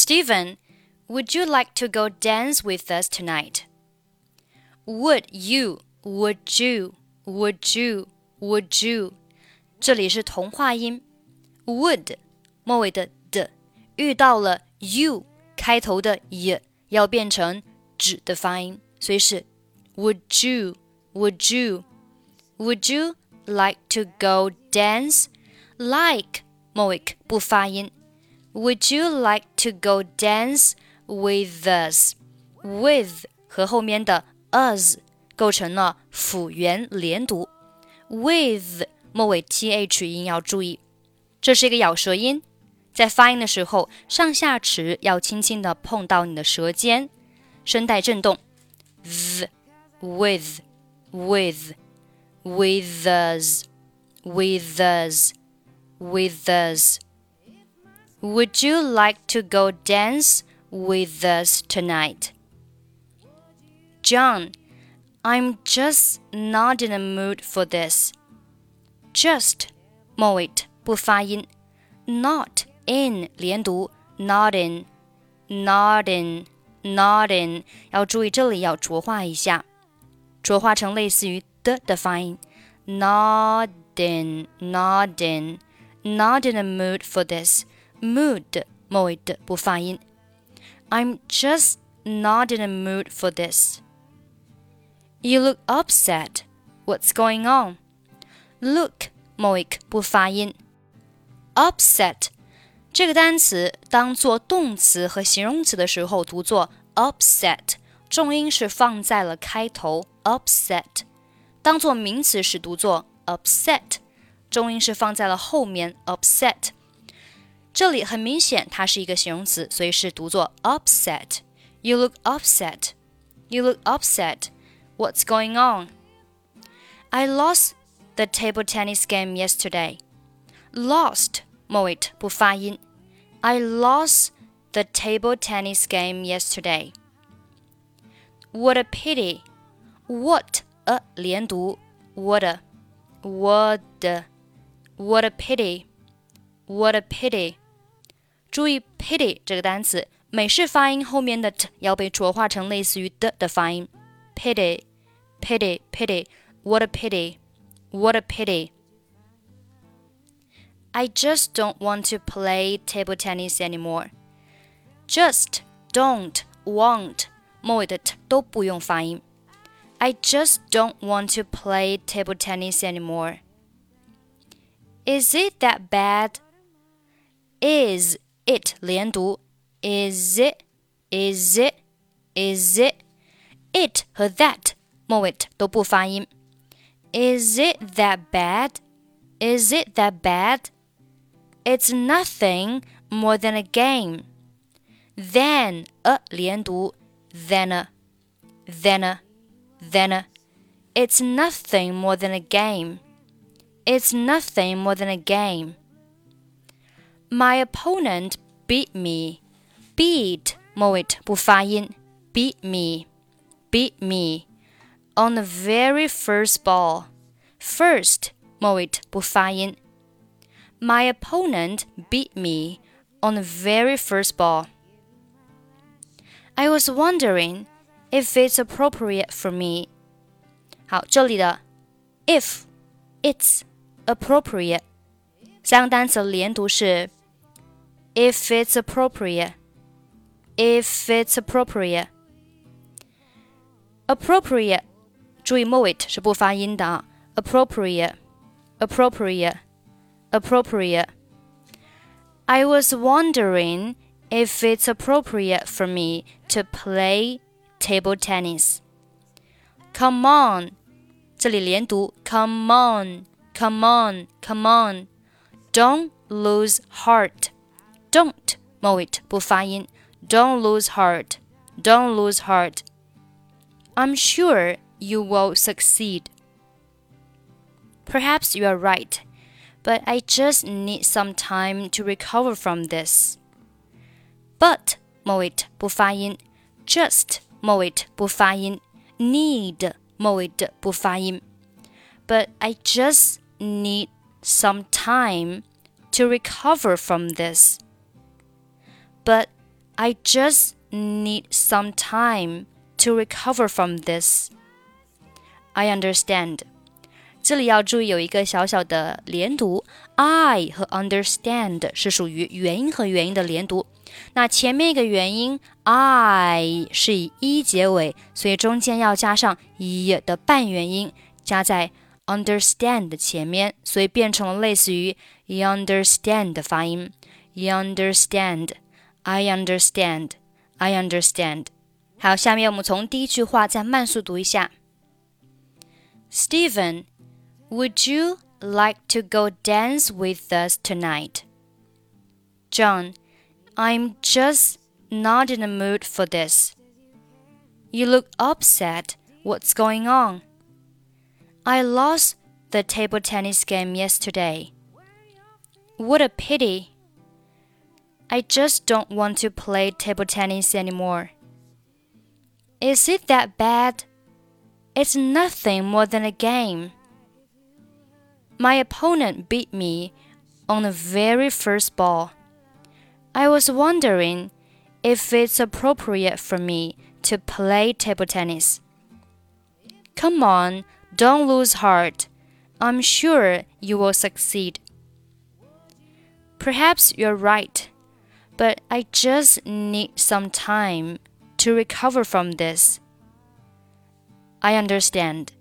Steven, would you like to go dance with us tonight? Would you? Would you? Would you? Would you? 这里是同化音，would 末尾的的遇到了 you 开头的 y 要变成指的发音，所以是 Would you? Would you? Would you like to go dance? Like 末尾不发音。Would you like to go dance with us? With 和后面的 us 构成了辅元连读。With 末尾 th 音要注意，这是一个咬舌音，在发音的时候，上下齿要轻轻的碰到你的舌尖，声带震动。z with with with us with us with us. Would you like to go dance with us tonight? John, I'm just not in the mood for this. Just 末尾不发音，not in 连读，not in not in not in，要注意这里要浊化一下，浊化成类似于的的发音，not in not in not in a mood for this mood 末尾的不发音。I'm just not in a mood for this. You look upset. What's going on? Look 末尾不发音。Upset 这个单词当做动词和形容词的时候读作 upset，重音是放在了开头 upset；当做名词时读作 upset，重音是放在了后面 upset。 这里很明显它是一个形容词，所以是读作 upset。You look upset. You look upset. What's going on? I lost the table tennis game yesterday. Lost 末尾不发音。I lost the table tennis game yesterday. What a pity. What a 连读，what a what a what a pity. What a pity. 注意 pity 这个单词，美式发音后面的 t 要被浊化成类似于的的发音。pity, pity, pity. What a pity. What a pity. I just don't want to play table tennis anymore. Just don't want 末尾的 t 都不用发音。I just don't want to play table tennis anymore. Is it that bad? Is it 连读？Is it? Is it? Is it? It 和 that 末尾都不发音。Is it that bad? Is it that bad? It's nothing more than a game. Then a 连读，then a, then a, then a. It's nothing more than a game. It's nothing more than a game. My opponent beat me. Beat 末尾不发音，beat me, beat me on the very first ball. First 末尾不发音。my opponent beat me on the very first ball. I was wondering if it's appropriate for me. 好，这里的 if it's appropriate 三个单词连读是 if it's appropriate, if it's appropriate, appropriate 注意末尾是不发音的啊，appropriate, appropriate appropriate. I was wondering if it's appropriate for me to play table tennis. Come on, 这里连读 Come on, come on, come on. Don't lose heart. Don't 末尾不发音。Don't lose heart. Don't lose heart. I'm sure you will succeed. Perhaps you are right but I just need some time to recover from this. But 末尾不发音，just 末尾不发音，need 末尾的不发音。But I just need some time to recover from this. But I just need some time to recover from this. I understand. 这里要注意有一个小小的连读，I 和 understand 是属于元音和元音的连读。那前面一个元音 I 是以一结尾，所以中间要加上 e 的半元音，加在 understand 的前面，所以变成了类似于 you understand 的发音。You understand, I understand. I understand. 好，下面我们从第一句话再慢速读一下。Steven, would you like to go dance with us tonight? John, I'm just not in the mood for this. You look upset. What's going on? I lost the table tennis game yesterday. What a pity. I just don't want to play table tennis anymore. Is it that bad? It's nothing more than a game. My opponent beat me on the very first ball. I was wondering if it's appropriate for me to play table tennis. Come on, don't lose heart. I'm sure you will succeed. Perhaps you're right, but I just need some time to recover from this. I understand.